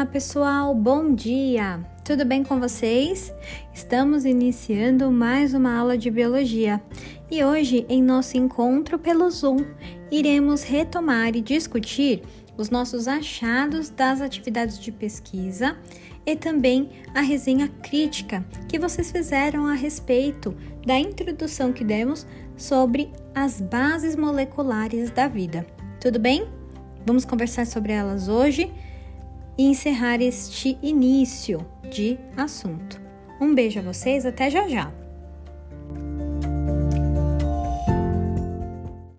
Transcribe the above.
Olá, pessoal, bom dia! Tudo bem com vocês? Estamos iniciando mais uma aula de biologia e hoje, em nosso encontro pelo Zoom, iremos retomar e discutir os nossos achados das atividades de pesquisa e também a resenha crítica que vocês fizeram a respeito da introdução que demos sobre as bases moleculares da vida. Tudo bem? Vamos conversar sobre elas hoje e encerrar este início de assunto. Um beijo a vocês, até já já!